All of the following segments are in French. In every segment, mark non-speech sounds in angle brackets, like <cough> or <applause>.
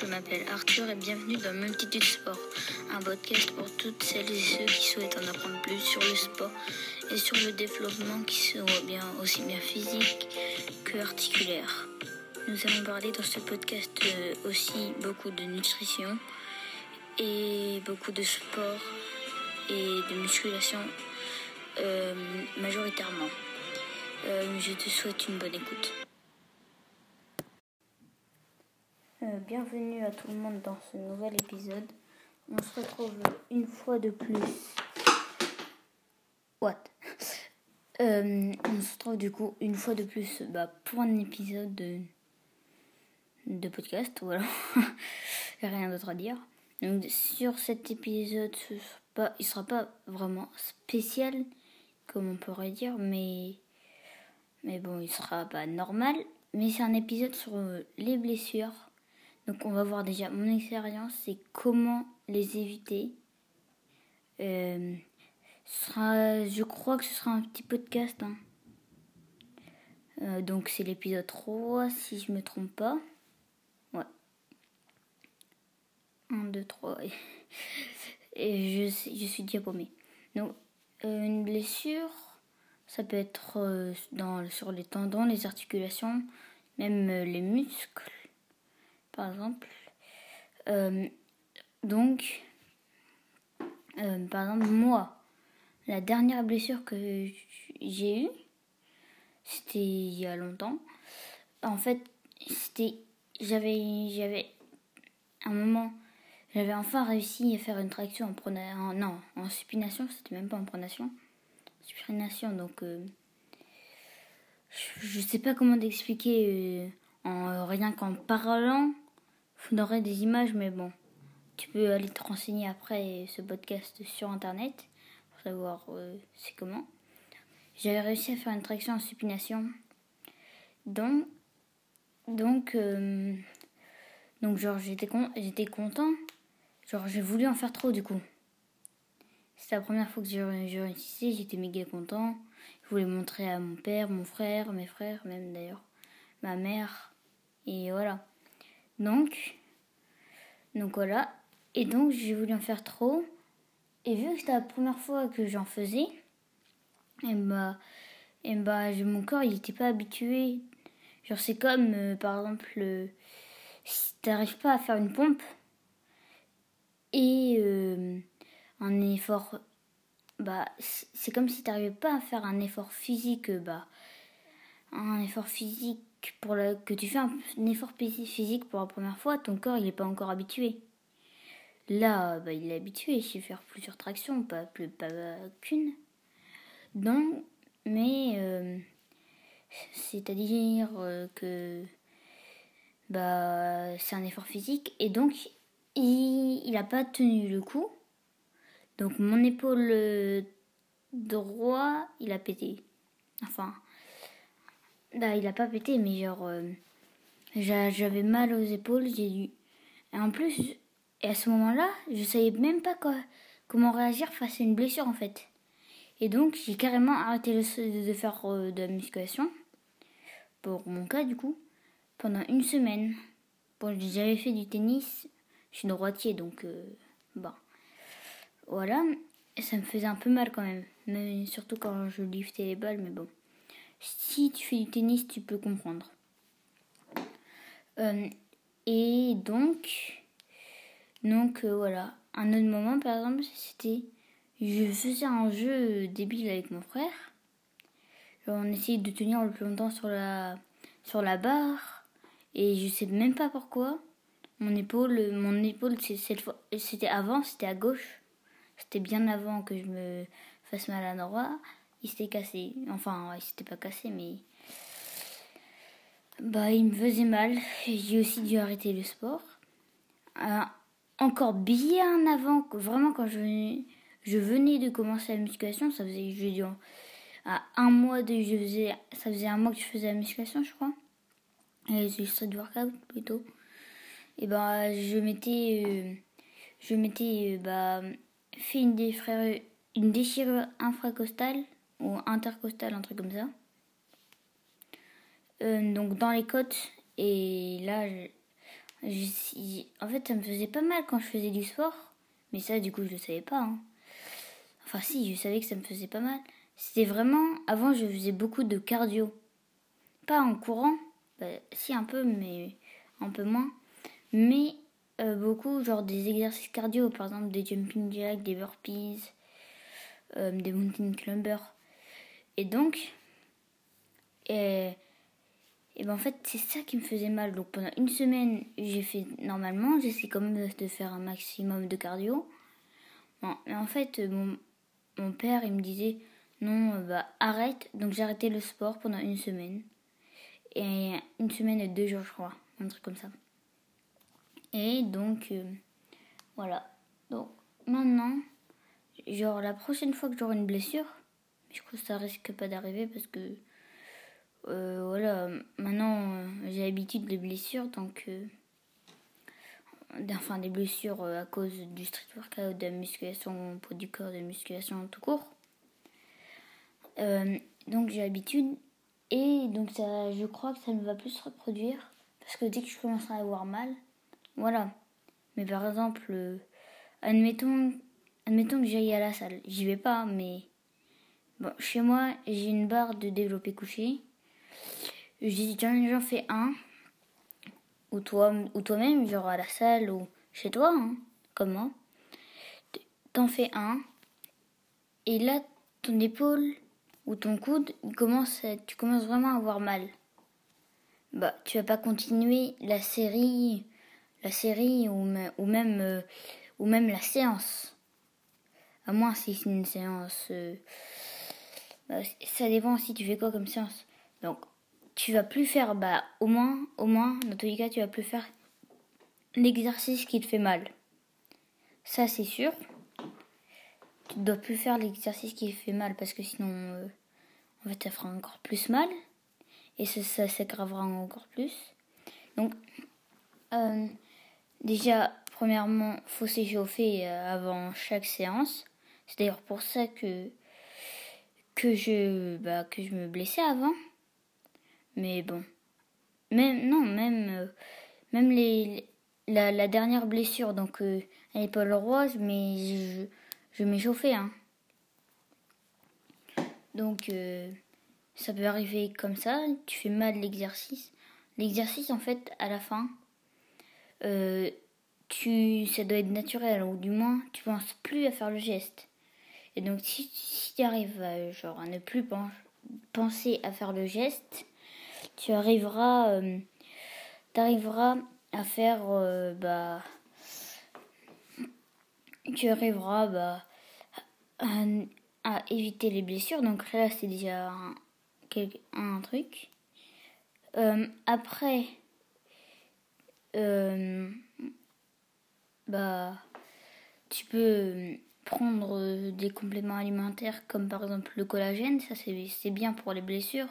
je m'appelle Arthur et bienvenue dans Multitude Sport, un podcast pour toutes celles et ceux qui souhaitent en apprendre plus sur le sport et sur le développement qui soit bien aussi bien physique que articulaire. Nous allons parler dans ce podcast euh, aussi beaucoup de nutrition et beaucoup de sport et de musculation euh, majoritairement. Euh, je te souhaite une bonne écoute. Euh, bienvenue à tout le monde dans ce nouvel épisode. On se retrouve une fois de plus. What? <laughs> Euh, On se retrouve du coup une fois de plus bah, pour un épisode de, podcast. Voilà. <laughs> Rien d'autre à dire. Donc sur cet épisode, ce sera pas, il sera pas vraiment spécial, comme on pourrait dire, mais mais bon, il sera pas normal. Mais c'est un épisode sur les blessures donc on va voir déjà mon expérience, c'est comment les éviter. Euh, je crois que ce sera un petit podcast. Hein. Euh, donc c'est l'épisode 3 si je me trompe pas. Ouais. 1, 2, 3. Et je, suis déjà. Donc euh, une blessure, ça peut être sur les tendons, les articulations, même les muscles par exemple. Euh, donc, euh, par exemple, moi, la dernière blessure que j'ai eue, c'était il y a longtemps. En fait, c'était, j'avais, j'avais, un moment, j'avais enfin réussi à faire une traction en pronation, non, en supination, c'était même pas en pronation, supination, donc, euh, je, sais pas comment t'expliquer en rien qu'en parlant vous aurez des images, mais bon, tu peux aller te renseigner après ce podcast sur internet pour savoir euh, c'est comment. J'avais réussi à faire une traction en supination. Donc, donc, euh, donc genre j'étais con, j'étais content. Genre j'ai voulu en faire trop du coup. C'était la première fois que j'ai réussi, j'étais méga content. Je voulais montrer à mon père, mon frère, mes frères, même d'ailleurs, ma mère. Et voilà. Donc, donc voilà. Et donc j'ai voulu en faire trop. Et vu que c'était la première fois que j'en faisais, et bah, et bah mon corps il était pas habitué. Genre c'est comme euh, par exemple euh, si t'arrives pas à faire une pompe et euh, un effort bah c'est comme si t'arrivais pas à faire un effort physique bah un effort physique pour que tu fais un, effort physique pour la première fois, ton corps il n'est pas encore habitué. Là, bah, il est habitué, je sais faire plusieurs tractions, pas, plus, pas qu'une. Donc, mais euh, c'est-à-dire euh, que bah, c'est un effort physique et donc il n'a pas tenu le coup. Donc mon épaule droit, il a pété. Enfin, bah, il a pas pété, mais genre, euh, j'avais mal aux épaules, j'ai dû. Et en plus, et à ce moment-là, je savais même pas quoi, comment réagir face à une blessure en fait. Et donc, j'ai carrément arrêté de faire euh, de la musculation, pour mon cas du coup, pendant une semaine. Bon, j'avais fait du tennis, je suis droitier donc, euh, voilà. Et ça me faisait un peu mal quand même, mais surtout quand je liftais les balles, mais bon. Si tu fais du tennis, tu peux comprendre. Euh, et donc, donc euh, voilà. Un autre moment, par exemple, c'était, je faisais un jeu débile avec mon frère. on essayait de tenir le plus longtemps sur la, barre. Et je sais même pas pourquoi. Mon épaule, mon épaule, c'était avant, c'était à gauche. C'était bien avant que je me fasse mal à droite il s'était cassé. Enfin, il s'était pas cassé, mais. Bah, il me faisait mal. J'ai aussi dû arrêter le sport. Euh, encore bien avant, vraiment quand je venais, de commencer la musculation, ça faisait, je dis, un mois de, je faisais, ça faisait un mois que je faisais la musculation, je crois. Et c'est street workout plutôt. Et bah, je m'étais, euh, je m'étais, euh, bah, fait une, une déchirure infracostale ou intercostal, un truc comme ça. Euh, donc dans les côtes, et là, en fait, ça me faisait pas mal quand je faisais du sport. Mais ça, du coup, je le savais pas. Hein. Enfin, si, je savais que ça me faisait pas mal. C'était vraiment. Avant, je faisais beaucoup de cardio. Pas en courant. Bah, si, un peu, mais un peu moins. Mais euh, beaucoup, genre des exercices cardio. Par exemple, des jumping jacks, des burpees, euh, des mountain climbers. Et donc. Et et ben en fait, c'est ça qui me faisait mal. Donc pendant une semaine, j'ai fait normalement, j'essaie quand même de faire un maximum de cardio. Bon, mais en fait, mon, mon père, il me disait non, bah arrête. Donc j'ai arrêté le sport pendant une semaine. Et une semaine et deux jours, je crois. Un truc comme ça. Et donc, euh, voilà. Donc maintenant, genre la prochaine fois que j'aurai une blessure, crois que ça risque pas d'arriver parce que euh, voilà, maintenant euh, j'ai l'habitude des blessures, donc euh, enfin des blessures à cause du street workout, de la musculation pour du corps, de la musculation tout court. donc j'ai l'habitude et donc ça, je crois que ça ne va plus se reproduire parce que dès que je commencerai à avoir mal, voilà. Mais par exemple, admettons, admettons que j'aille à la salle, j'y vais pas, mais chez moi j'ai une barre de développé couché je dis, j'en fais un. Ou toi, ou toi-même, genre à la salle ou chez toi, hein, comme moi. T'en fais un. Et là, ton épaule ou ton coude, il commence tu commences vraiment à avoir mal. Bah, tu vas pas continuer la série, la série ou, ou même, euh, ou même la séance. À moins si c'est une séance. Euh, bah, ça dépend si tu fais quoi comme séance. Donc, tu vas plus faire, bah, au moins, au moins, dans tous les cas, tu vas plus faire l'exercice qui te fait mal. Ça, c'est sûr. Tu ne dois plus faire l'exercice qui te fait mal parce que sinon, euh, en fait, ça fera encore plus mal et ça, ça s'aggravera encore plus. Donc, euh, déjà, premièrement, faut s'échauffer euh, avant chaque séance. C'est d'ailleurs pour ça que que je bah, que je me blessais avant. Mais bon. Même, non, même, euh, même les, la, la, dernière blessure, donc euh, elle n'est pas le rose, mais je, je m'échauffais. Hein. Donc, euh, ça peut arriver comme ça, tu fais mal l'exercice. L'exercice, en fait, à la fin, tu, ça doit être naturel, ou du moins, tu penses plus à faire le geste. Et donc, si, si tu arrives genre, à ne plus penser à faire le geste, tu arriveras, euh, arriveras à faire, euh, bah, tu arriveras, bah, à, éviter les blessures. Donc là, c'est déjà un, un truc. Euh, après, bah, tu peux prendre des compléments alimentaires comme par exemple le collagène, ça c'est bien pour les blessures.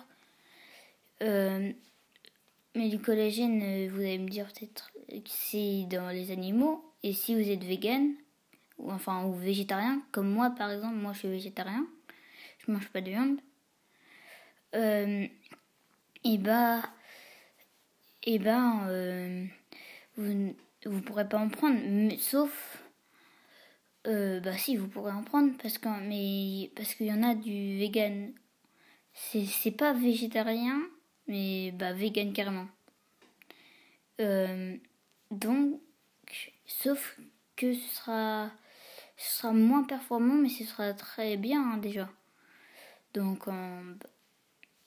Euh, mais du collagène, euh, vous allez me dire peut-être que c'est dans les animaux. Et si vous êtes vegan, ou enfin ou végétarien, comme moi par exemple, moi je suis végétarien, je mange pas de viande. Euh, et bah, et euh, vous vous pourrez pas en prendre, sauf bah si vous pourrez en prendre parce que mais parce qu'il y en a du vegan. C'est c'est pas végétarien mais bah vegan carrément. Euh, donc, sauf que ce sera, ce sera moins performant, mais ce sera très bien hein, déjà. Donc,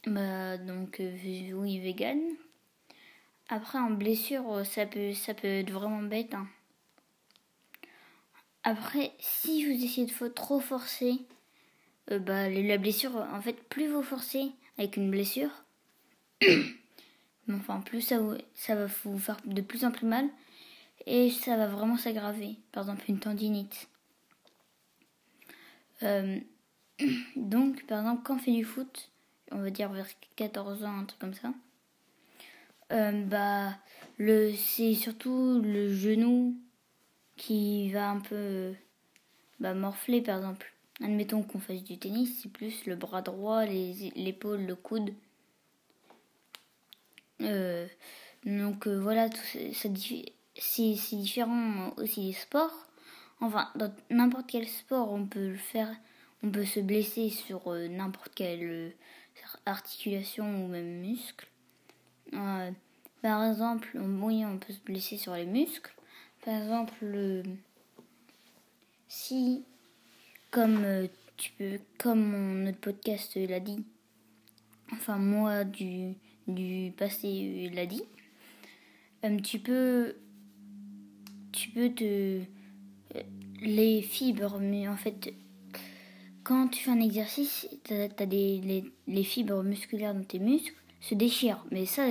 bah, donc euh, oui, vegan. Après, en blessure, ça peut, ça peut être vraiment bête. Hein. Après, si vous essayez de trop forcer, euh, bah, la blessure, en fait, plus vous forcez avec une blessure, <coughs> enfin, plus ça, va vous faire de plus en plus mal et ça va vraiment s'aggraver. Par exemple, une tendinite. Euh, <coughs> donc, par exemple, quand on fait du foot, on va dire vers 14 ans, un truc comme ça, euh, bah, c'est surtout le genou qui va un peu bah, morfler, par exemple. Admettons qu'on fasse du tennis, c'est plus le bras droit, l'épaule, le coude euh, donc euh, voilà, c'est différent aussi des sports. Enfin, dans n'importe quel sport, on peut faire, on peut se blesser sur euh, n'importe quelle euh, articulation ou même muscle. Euh, par exemple, oui, on peut se blesser sur les muscles. Par exemple, si, comme tu peux, comme notre podcast l'a dit, enfin moi du, du passé l'a dit, tu peux, tu peux te les fibres, mais en fait, quand tu fais un exercice, t'as, des, les, fibres musculaires dans tes muscles se déchirent. Mais ça,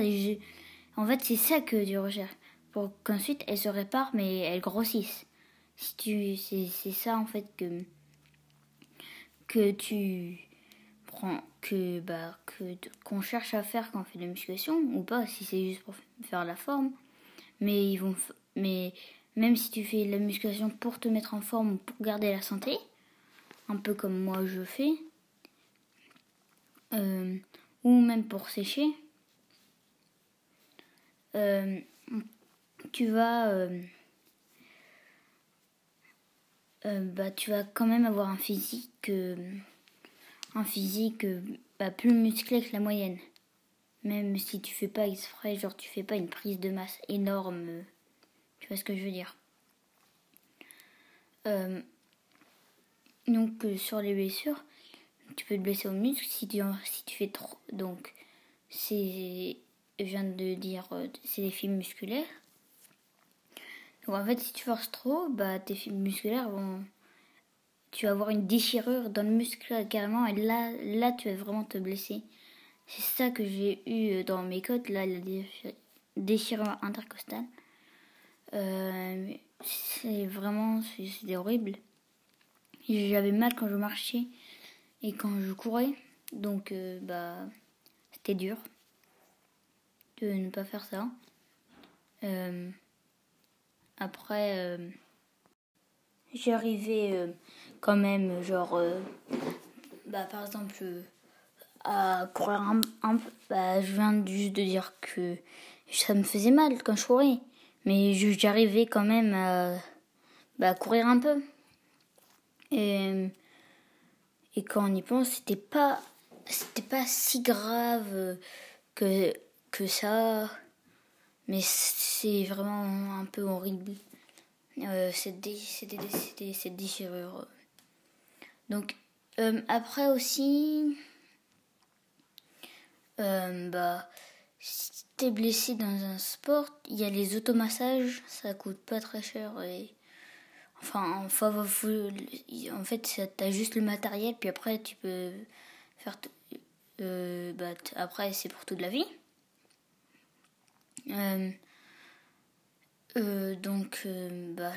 en fait, c'est ça que tu recherches. Pour qu'ensuite elles se réparent, mais elles grossissent. Si tu, c'est, ça en fait que que tu prends, que bah que qu'on cherche à faire quand on fait de la musculation ou pas, si c'est juste pour faire la forme. Mais ils vont, mais même si tu fais la musculation pour te mettre en forme ou pour garder la santé, un peu comme moi je fais, euh, ou même pour sécher, euh, tu vas euh, bah, tu vas quand même avoir un physique un physique bah, plus musclé que la moyenne même si tu fais pas exprès genre tu fais pas une prise de masse énorme tu vois ce que je veux dire euh, Donc euh, sur les blessures, tu peux te blesser au muscle si tu, si tu fais trop. Donc c'est, je viens de dire, euh, c'est des fibres musculaires. En fait, si tu forces trop, bah tes fibres musculaires vont, tu vas avoir une déchirure dans le muscle carrément, et là, là tu vas vraiment te blesser. C'est ça que j'ai eu dans mes côtes, là, la déchirure intercostale. Euh, c'est vraiment, c'était horrible. J'avais mal quand je marchais et quand je courais, donc euh, bah c'était dur de ne pas faire ça. Euh, après, j'arrivais quand même, genre, bah par exemple, à courir un, peu. Bah, je viens juste de dire que ça me faisait mal quand je courais. Mais j'arrivais quand même à bah, courir un peu. Et, et quand on y pense, c'était pas, c'était pas si grave que, que ça. Mais c'est vraiment un peu horrible. Euh, cette, déchirure. Donc, euh, après aussi, euh, bah, t'es blessé dans un sport, il y a les automassages, ça coûte pas très cher et enfin, enfin en fait, t'as juste le matériel, puis après tu peux faire, bah, après c'est pour toute la vie. Euh, euh, donc, bah,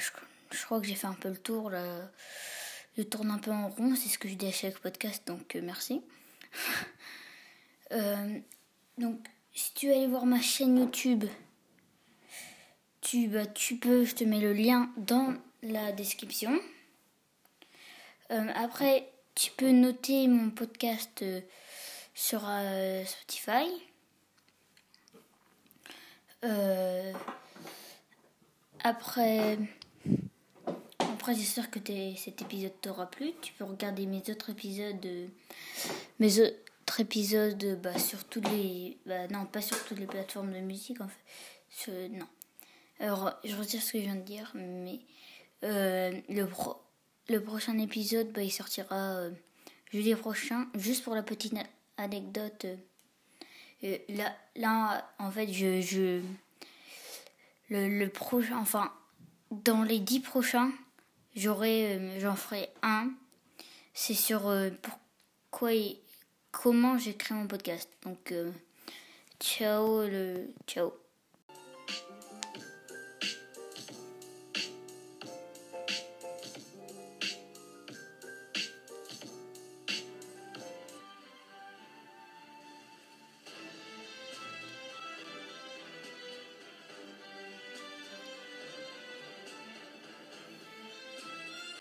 je, crois que j'ai fait un peu le tour. Je tourne un peu en rond, c'est ce que je dis à chaque podcast, donc merci. <laughs> donc si tu veux aller voir ma chaîne YouTube, tu, bah, tu peux, je te mets le lien dans la description. Euh, après, tu peux noter mon podcast euh, sur euh, Spotify. Après, après j'espère que cet épisode t'aura plu. Tu peux regarder mes autres épisodes, mes, épisode bah, sur toutes les. Bah, non, pas sur toutes les plateformes de musique en fait. non. Alors, je retire ce que je viens de dire, mais euh, le, le prochain épisode, bah, il sortira euh, jeudi prochain. Juste pour la petite anecdote. Euh, là, là, en fait, je. le, prochain. Enfin, dans les dix prochains, j'aurai. J'en ferai un. C'est sur pourquoi comment j'ai mon podcast. Donc, euh, ciao le ciao.